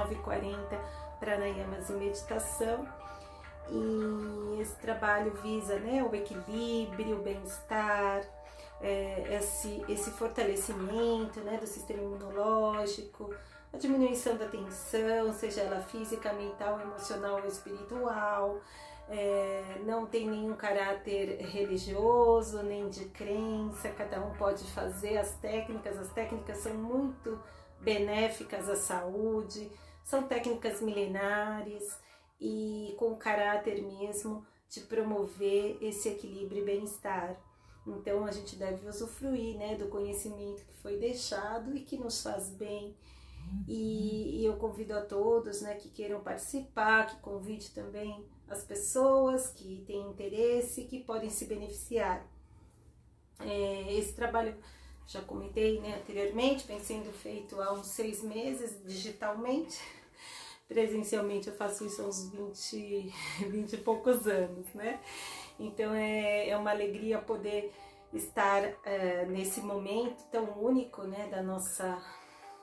19h40, pranayamas e meditação. E esse trabalho visa né, o equilíbrio, o bem-estar, é, esse, esse fortalecimento né, do sistema imunológico, a diminuição da tensão, seja ela física, mental, emocional ou espiritual. É, não tem nenhum caráter religioso, nem de crença, cada um pode fazer as técnicas, as técnicas são muito benéficas à saúde, são técnicas milenares e com caráter mesmo de promover esse equilíbrio e bem-estar. Então a gente deve usufruir né, do conhecimento que foi deixado e que nos faz bem. E, e eu convido a todos né, que queiram participar, que convide também as pessoas que têm interesse, que podem se beneficiar. É, esse trabalho, já comentei né, anteriormente, vem sendo feito há uns seis meses digitalmente presencialmente eu faço isso há uns 20, 20 e poucos anos, né? Então é, é uma alegria poder estar é, nesse momento tão único, né, da nossa,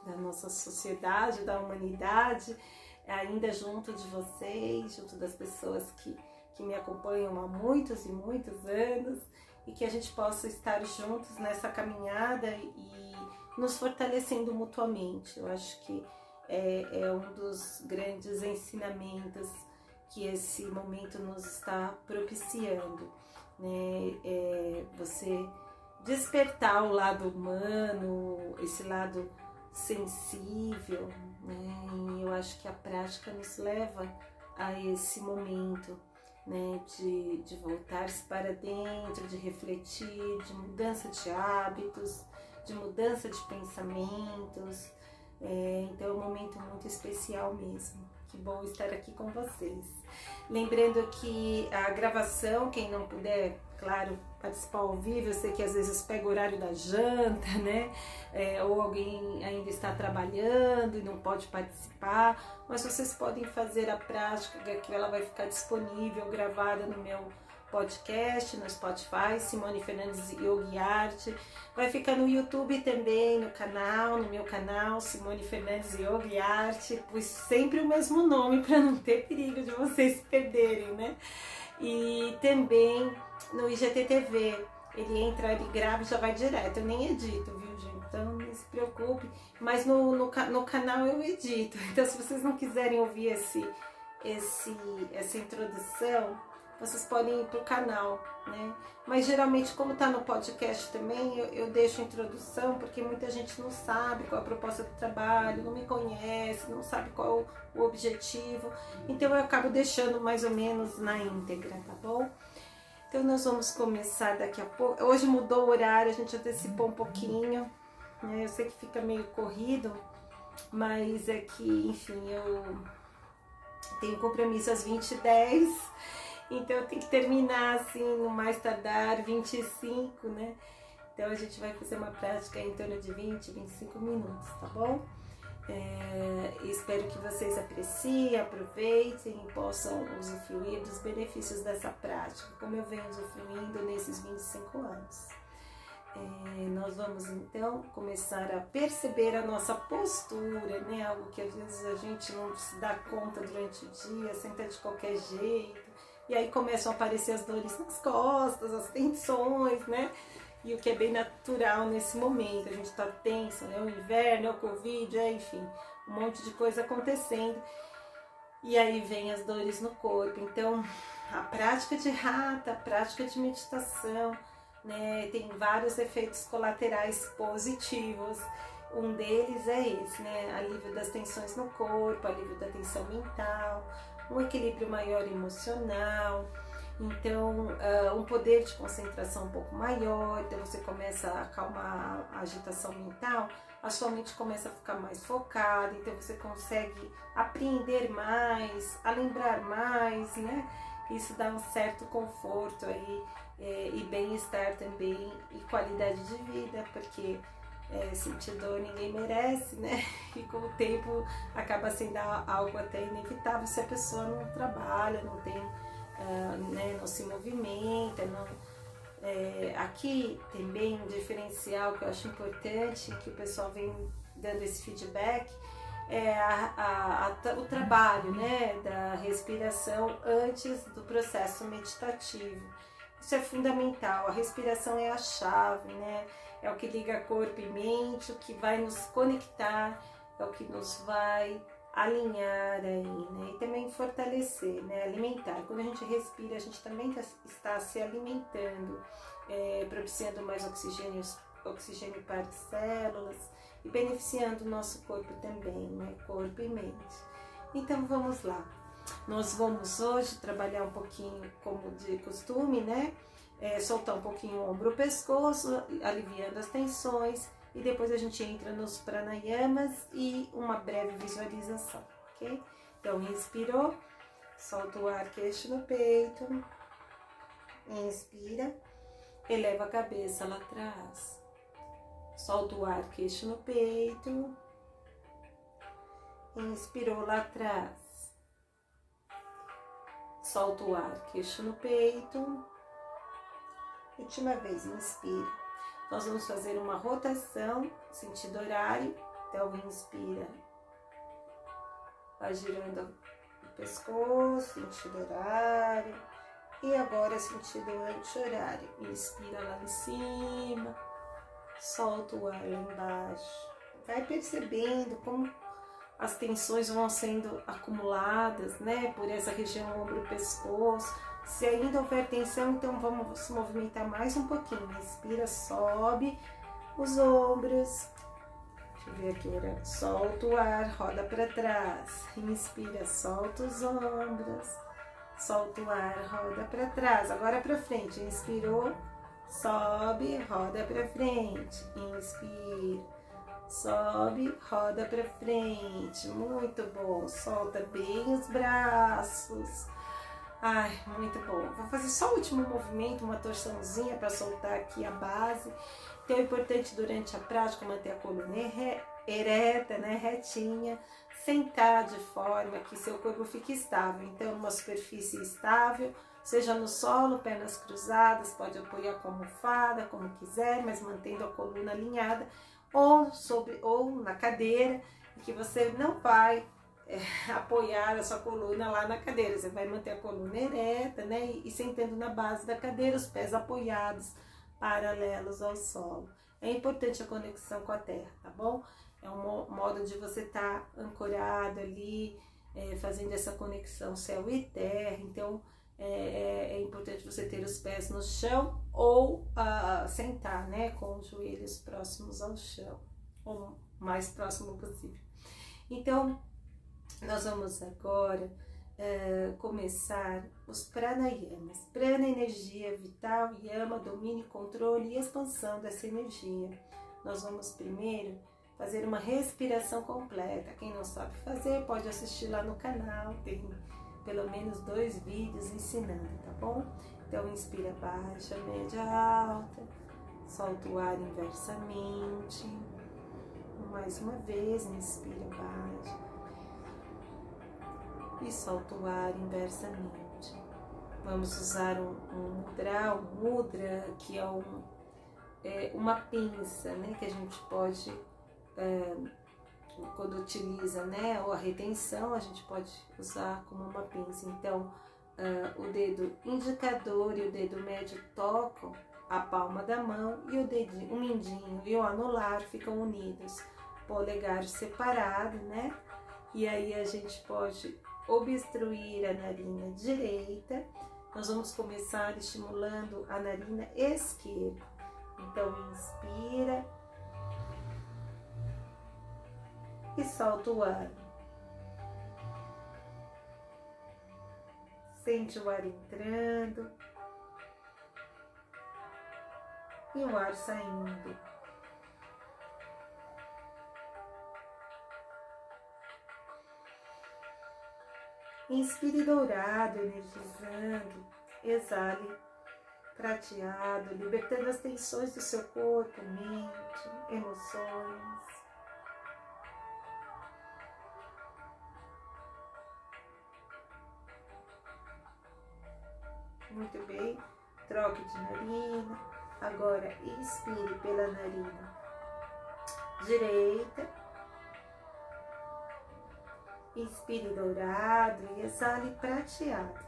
da nossa sociedade, da humanidade, ainda junto de vocês, junto das pessoas que, que me acompanham há muitos e muitos anos e que a gente possa estar juntos nessa caminhada e nos fortalecendo mutuamente. Eu acho que é, é um dos grandes ensinamentos que esse momento nos está propiciando, né? É você despertar o lado humano, esse lado sensível, né? E eu acho que a prática nos leva a esse momento, né? De, de voltar-se para dentro, de refletir, de mudança de hábitos, de mudança de pensamentos, é, então é um momento muito especial mesmo. Que bom estar aqui com vocês. Lembrando que a gravação, quem não puder, claro, participar ao vivo, eu sei que às vezes pega o horário da janta, né? É, ou alguém ainda está trabalhando e não pode participar, mas vocês podem fazer a prática, que ela vai ficar disponível, gravada no meu podcast no Spotify, Simone Fernandes Yogi Arte. Vai ficar no YouTube também, no canal, no meu canal, Simone Fernandes Yogi Arte. Pus sempre o mesmo nome para não ter perigo de vocês perderem, né? E também no IGTV. Ele entra, ele grava e já vai direto. Eu nem edito, viu, gente? Então não se preocupe. Mas no, no, no canal eu edito. Então se vocês não quiserem ouvir esse, esse, essa introdução, vocês podem ir para o canal, né? Mas geralmente, como está no podcast também, eu, eu, deixo introdução, porque muita gente não sabe qual é a proposta do trabalho, não me conhece, não sabe qual é o objetivo, então eu acabo deixando mais ou menos na íntegra, tá bom? Então nós vamos começar daqui a pouco. Hoje mudou o horário, a gente antecipou um pouquinho, né? Eu sei que fica meio corrido, mas é que, enfim, eu tenho compromisso às 20h10 então tem que terminar assim no mais tardar 25, né? Então a gente vai fazer uma prática em torno de 20, 25 minutos, tá bom? É, espero que vocês apreciem, aproveitem e possam usufruir dos benefícios dessa prática, como eu venho usufruindo nesses 25 anos. É, nós vamos então começar a perceber a nossa postura, né? Algo que às vezes a gente não se dá conta durante o dia, senta de qualquer jeito e aí começam a aparecer as dores nas costas, as tensões, né? E o que é bem natural nesse momento, a gente tá tenso, né? O inverno, é o Covid, é, enfim, um monte de coisa acontecendo. E aí vem as dores no corpo. Então, a prática de rata, a prática de meditação, né, tem vários efeitos colaterais positivos. Um deles é esse, né? Alívio das tensões no corpo, alívio da tensão mental, um equilíbrio maior emocional, então uh, um poder de concentração um pouco maior, então você começa a acalmar a agitação mental, a sua mente começa a ficar mais focada, então você consegue apreender mais, a lembrar mais, né? Isso dá um certo conforto aí é, e bem-estar também e qualidade de vida, porque é, sentir dor ninguém merece, né? E com o tempo acaba sendo algo até inevitável se a pessoa não trabalha, não tem, uh, né, não se movimenta, não. É, aqui também um diferencial que eu acho importante, que o pessoal vem dando esse feedback, é, a, a, a, o trabalho né, da respiração antes do processo meditativo. Isso é fundamental, a respiração é a chave, né? É o que liga corpo e mente, o que vai nos conectar, é o que nos vai alinhar aí, né? E também fortalecer, né? Alimentar. Quando a gente respira, a gente também tá, está se alimentando, é, propiciando mais oxigênio, oxigênio para as células e beneficiando o nosso corpo também, né? Corpo e mente. Então vamos lá. Nós vamos hoje trabalhar um pouquinho como de costume, né? É, soltar um pouquinho o ombro, o pescoço, aliviando as tensões e depois a gente entra nos pranayamas e uma breve visualização, ok? Então, inspirou, solta o ar, queixo no peito, inspira, eleva a cabeça lá atrás, solta o ar, queixo no peito, inspirou lá atrás, solta o ar, queixo no peito, última vez, inspira nós vamos fazer uma rotação, sentido horário. Então, inspira, vai girando o pescoço, sentido horário. E agora, sentido anti-horário. Inspira lá em cima, solta o ar lá embaixo. Vai percebendo como as tensões vão sendo acumuladas, né, por essa região ombro-pescoço se ainda houver tensão, então vamos se movimentar mais um pouquinho. Respira, sobe os ombros. Deixa eu ver aqui, né? solta o ar, roda para trás. Inspira, solta os ombros. Solta o ar, roda para trás. Agora para frente. Inspirou, sobe, roda para frente. Inspira, sobe, roda para frente. Muito bom. Solta bem os braços. Ai, muito bom. Vou fazer só o último movimento, uma torçãozinha para soltar aqui a base. Então é importante durante a prática manter a coluna ereta, né, retinha, sentar de forma que seu corpo fique estável. Então, uma superfície estável, seja no solo, pernas cruzadas, pode apoiar com almofada, como quiser, mas mantendo a coluna alinhada, ou, sobre, ou na cadeira, que você não vai é, apoiar a sua coluna lá na cadeira. Você vai manter a coluna ereta, né? E, e sentando na base da cadeira, os pés apoiados, paralelos ao solo. É importante a conexão com a terra, tá bom? É um modo de você estar tá ancorado ali, é, fazendo essa conexão céu e terra. Então, é, é, é importante você ter os pés no chão ou uh, sentar, né? Com os joelhos próximos ao chão, ou mais próximo possível. Então, nós vamos agora uh, começar os pranayamas. Prana, energia vital, yama, domínio, controle e expansão dessa energia. Nós vamos primeiro fazer uma respiração completa. Quem não sabe fazer, pode assistir lá no canal, tem pelo menos dois vídeos ensinando, tá bom? Então, inspira baixa, média, alta, solta o ar inversamente. Mais uma vez, inspira baixa e solta o ar inversamente. Vamos usar um, um mudra, um mudra que é, um, é, uma pinça, né, que a gente pode, é, quando utiliza, né, ou a retenção, a gente pode usar como uma pinça. Então, é, o dedo indicador e o dedo médio tocam a palma da mão e o dedinho, o mindinho e o anular ficam unidos, polegar separado, né? E aí a gente pode obstruir a narina direita, nós vamos começar estimulando a narina esquerda. Então, inspira e solta o ar. Sente o ar entrando e o ar saindo. Inspire dourado, energizando. Exale prateado, libertando as tensões do seu corpo, mente, emoções. Muito bem. Troque de narina. Agora inspire pela narina direita Inspire dourado e exale prateado.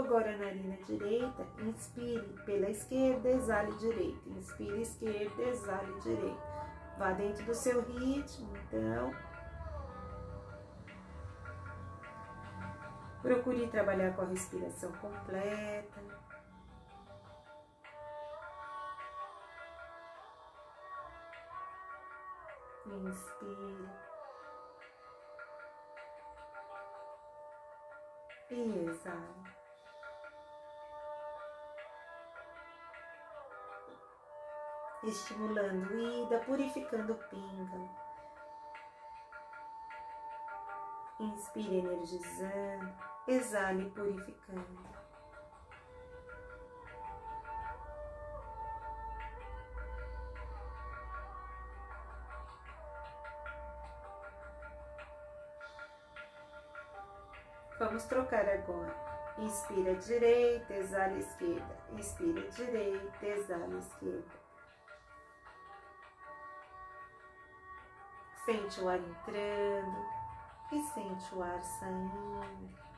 Agora a narina direita, inspire pela esquerda, exale direita. Inspire esquerda, exale direita. Vá dentro do seu ritmo, então. Procure trabalhar com a respiração completa. Inspire. E exale. Estimulando ida, purificando o píngalo. Inspire energizando, exale purificando. Vamos trocar agora. Inspira direita, exala esquerda. Inspira direita, exala esquerda. Sente o ar entrando e sente o ar saindo.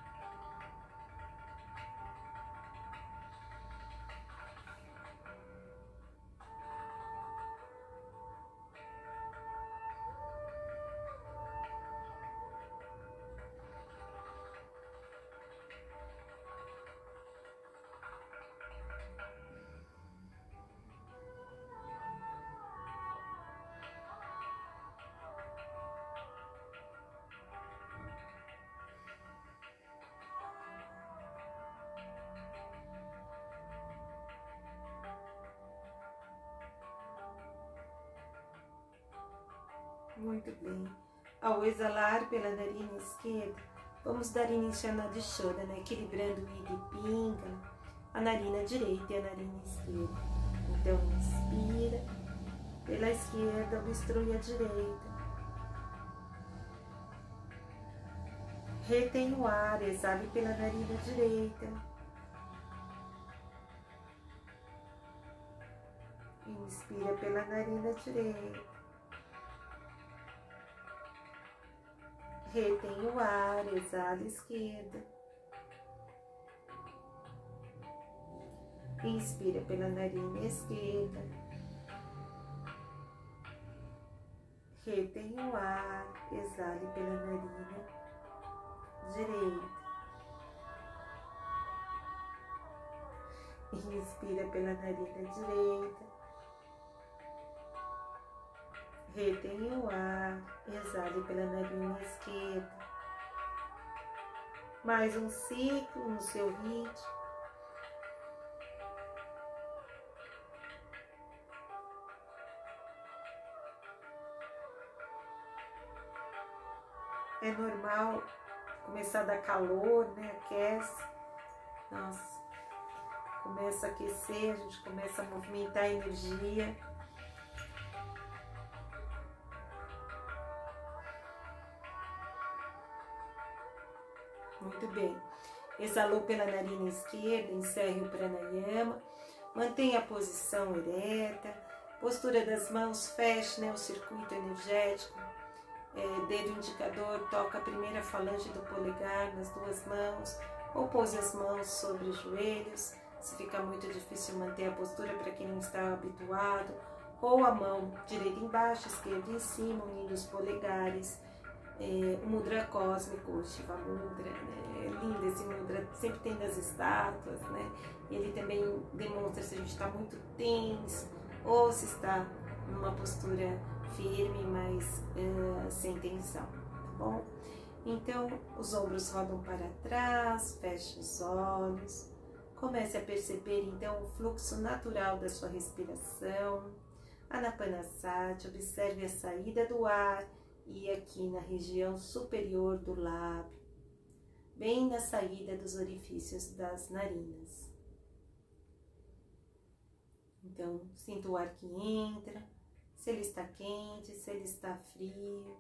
Ao exalar pela narina esquerda, vamos dar início à Nadishona, né? equilibrando o ida e pinga, a narina direita e a narina esquerda. Então, inspira pela esquerda, obstrui a direita. Retém o ar, exale pela narina direita. Inspira pela narina direita. Retém o ar, exala esquerda. Inspira pela narina esquerda. Retém o ar, exale pela narina direita. Inspira pela narina direita. Retenha o ar, exale pela narina esquerda. Mais um ciclo no seu ritmo. É normal começar a dar calor, né? Aquece. Nossa, começa a aquecer, a gente começa a movimentar a energia. Muito bem. Exalou pela narina esquerda, encerre o pranayama. Mantenha a posição ereta. Postura das mãos, feche né, o circuito energético. É, dedo indicador toca a primeira falange do polegar nas duas mãos. Ou pose as mãos sobre os joelhos. Se fica muito difícil manter a postura para quem não está habituado. Ou a mão direita embaixo, esquerda em cima, unindo os polegares é, o mudra cósmico, o Shiva Mudra, né? é lindo esse mudra, sempre tem das estátuas, né? Ele também demonstra se a gente está muito tenso ou se está numa postura firme, mas uh, sem tensão, tá bom? Então, os ombros rodam para trás, feche os olhos, comece a perceber então o fluxo natural da sua respiração. Anapanasati, observe a saída do ar e aqui na região superior do lábio, bem na saída dos orifícios das narinas. Então, sinta o ar que entra, se ele está quente, se ele está frio.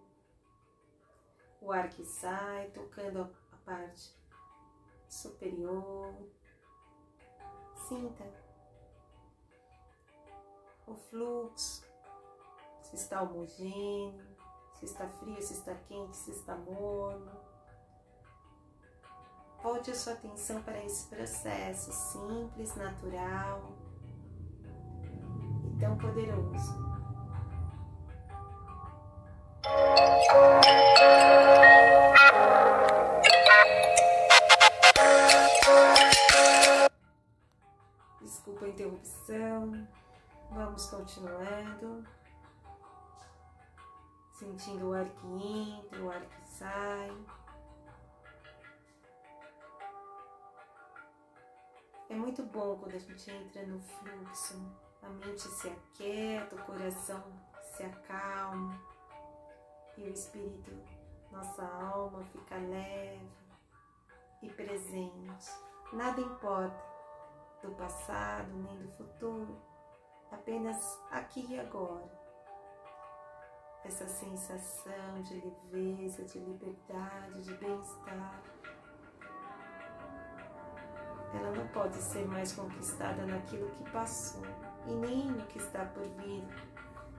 O ar que sai, tocando a parte superior. Sinta o fluxo, se está homogêneo, se está frio, se está quente, se está morno. Volte a sua atenção para esse processo simples, natural e tão poderoso. Desculpa a interrupção. Vamos continuando. Sentindo o ar que entra, o ar que sai. É muito bom quando a gente entra no fluxo, a mente se aquieta, o coração se acalma e o espírito, nossa alma fica leve e presente. Nada importa do passado nem do futuro, apenas aqui e agora. Essa sensação de leveza, de liberdade, de bem-estar ela não pode ser mais conquistada naquilo que passou e nem no que está por vir,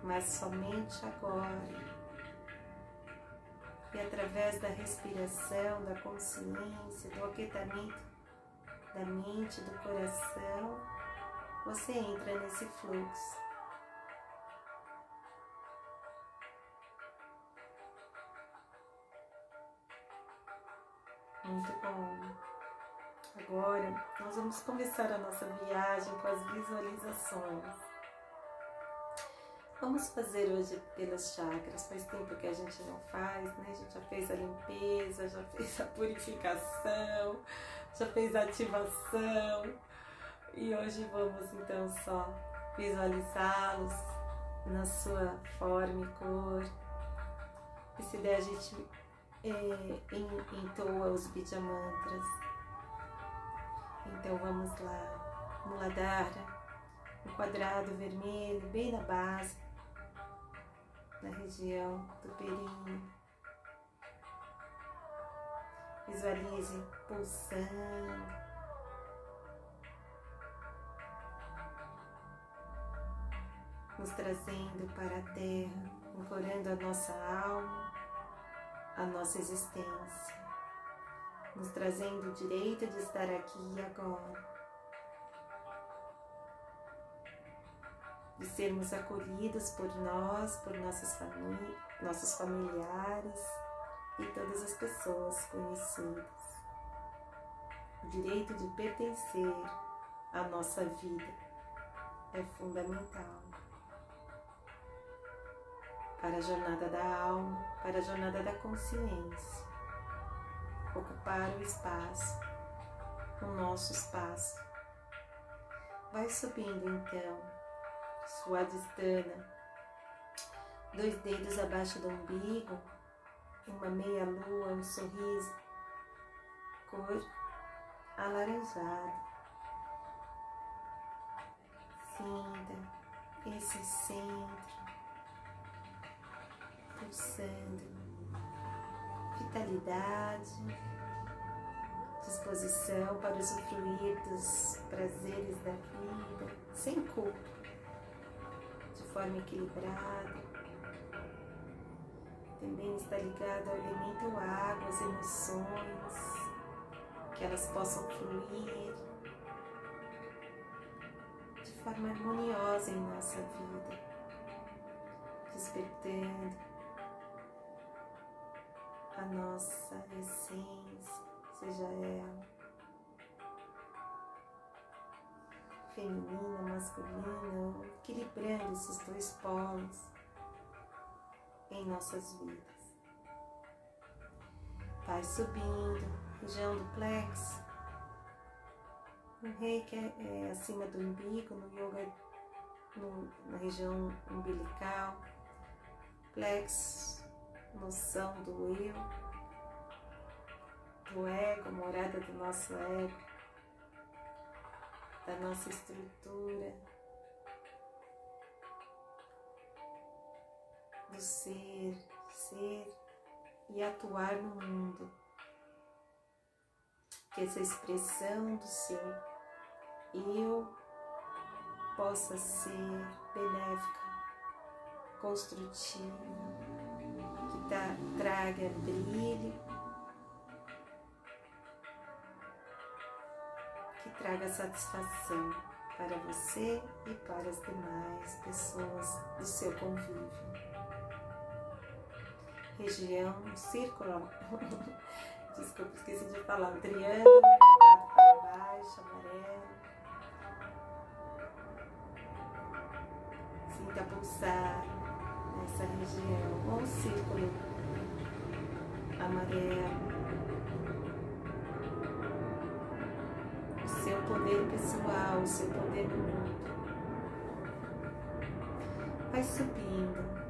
mas somente agora. E através da respiração, da consciência, do aquietamento da mente, do coração, você entra nesse fluxo. Muito bom. Agora nós vamos começar a nossa viagem com as visualizações. Vamos fazer hoje pelas chakras. Faz tempo que a gente não faz, né? A gente já fez a limpeza, já fez a purificação, já fez a ativação. E hoje vamos então só visualizá-los na sua forma e cor. E se der, a gente é, entoa os Bija Mantras então vamos lá, Muladhara, um quadrado vermelho bem na base, na região do períneo. Visualize pulsando. Nos trazendo para a terra, ancorando a nossa alma, a nossa existência nos trazendo o direito de estar aqui e agora. De sermos acolhidos por nós, por nossas famí nossos familiares e todas as pessoas conhecidas. O direito de pertencer à nossa vida é fundamental para a jornada da alma, para a jornada da consciência ocupar o espaço, o nosso espaço. Vai subindo então, suadistana, dois dedos abaixo do umbigo, uma meia lua, um sorriso, cor alaranjada. Sinta esse centro pulsando vitalidade, disposição para usufruir dos prazeres da vida, sem culpa, de forma equilibrada. Também está ligado ao elemento água, as emoções, que elas possam fluir de forma harmoniosa em nossa vida, despertando a nossa essência, seja ela feminina, masculina, equilibrando esses dois polos em nossas vidas. Vai subindo, região do plexo. O reiki é, é acima do umbigo, no yoga no, na região umbilical. Plexo noção do eu, do ego, morada do nosso ego, da nossa estrutura, do ser, ser e atuar no mundo. Que essa expressão do seu eu possa ser benéfica, construtiva traga brilho, que traga satisfação para você e para as demais pessoas do seu convívio. Região círculo, desculpa, esqueci de falar, o triângulo, para baixo, amarelo. Sinta pulsar nessa região, um círculo amarelo seu poder pessoal, o seu poder no mundo. Vai subindo.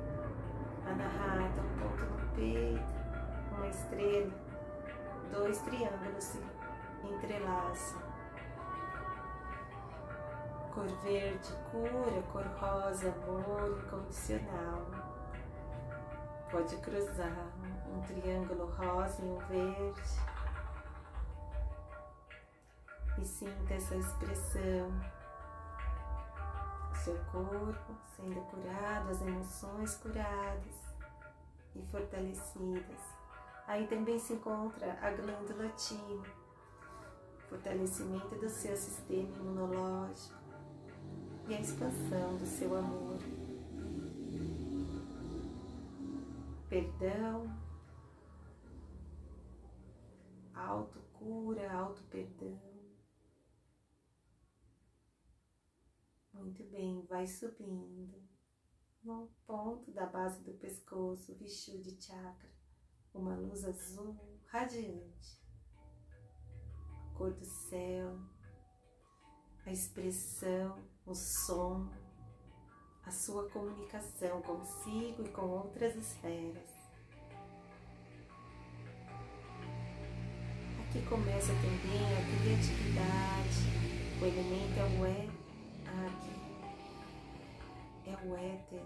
Anahata, um ponto no peito, uma estrela, dois triângulos se entrelaçam. Cor verde, cura, cor rosa, amor incondicional. Pode cruzar um triângulo rosa e um verde e sinta essa expressão. O seu corpo sendo curado, as emoções curadas e fortalecidas. Aí também se encontra a glândula timo, fortalecimento do seu sistema imunológico e a expansão do seu amor. Perdão, autocura, auto-perdão. Muito bem, vai subindo no ponto da base do pescoço, Vishuddhi Chakra, uma luz azul radiante, cor do céu, a expressão, o som, a sua comunicação consigo e com outras esferas. Aqui começa também a criatividade, o elemento é o é aqui é o éter,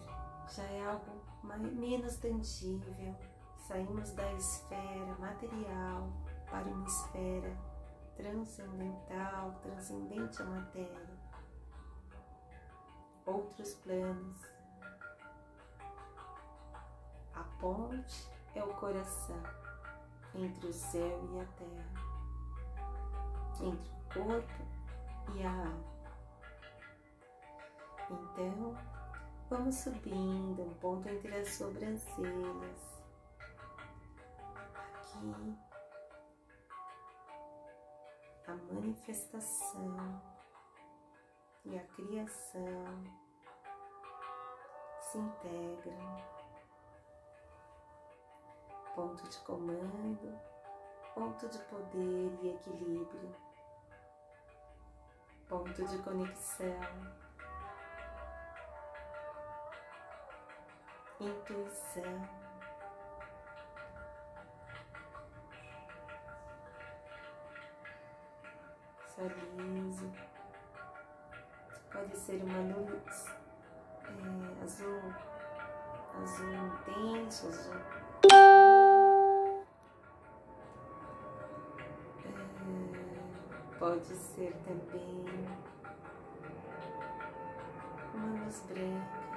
já é algo mais, menos tangível. Saímos da esfera material para uma esfera transcendental, transcendente à matéria. Outros planos. A ponte é o coração entre o céu e a terra, entre o corpo e a alma. Então, vamos subindo um ponto entre as sobrancelhas. Aqui, a manifestação e a criação se integram. Ponto de comando, ponto de poder e equilíbrio, ponto de conexão intuição. Sorriso. Pode ser uma luz é, azul, azul intenso, azul. É, pode ser também uma luz branca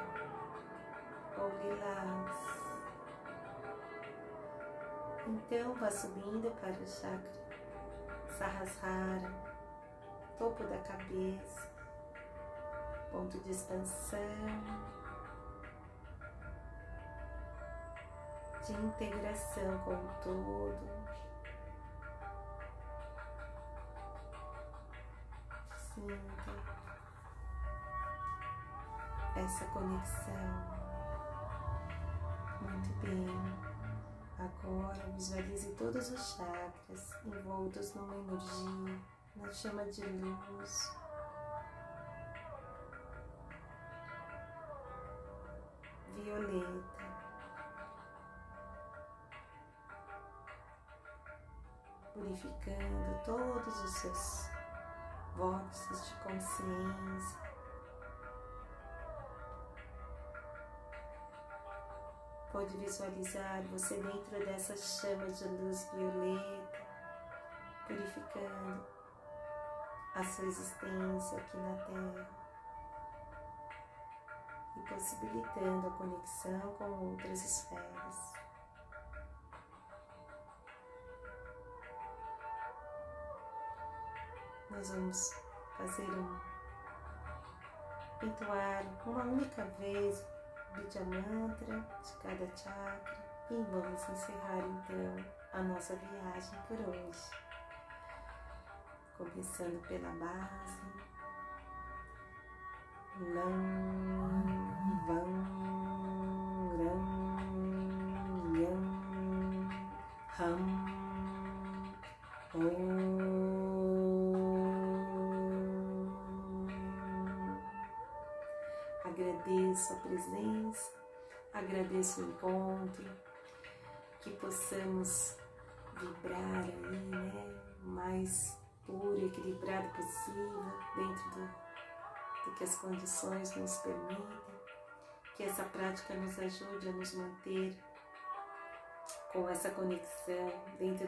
ou lilás. Então vá subindo para o chakra Sahasrara, topo da cabeça, ponto de expansão, de integração com o todo. Sinta essa conexão. Muito bem. Agora visualize todos os chakras envoltos numa energia, na chama de luz. Violeta. Purificando todos os seus vórtices de consciência pode visualizar você dentro dessa chama de luz violeta, purificando a sua existência aqui na Terra possibilitando a conexão com outras esferas. Nós vamos fazer um entoar uma única vez Vidya Mantra de cada chakra e vamos encerrar então a nossa viagem por hoje. Começando pela base. Lam, agradeço a presença, agradeço o encontro, que possamos vibrar aí, né, mais puro e equilibrado possível, dentro do, do que as condições nos permitem, que essa prática nos ajude a nos manter com essa conexão dentro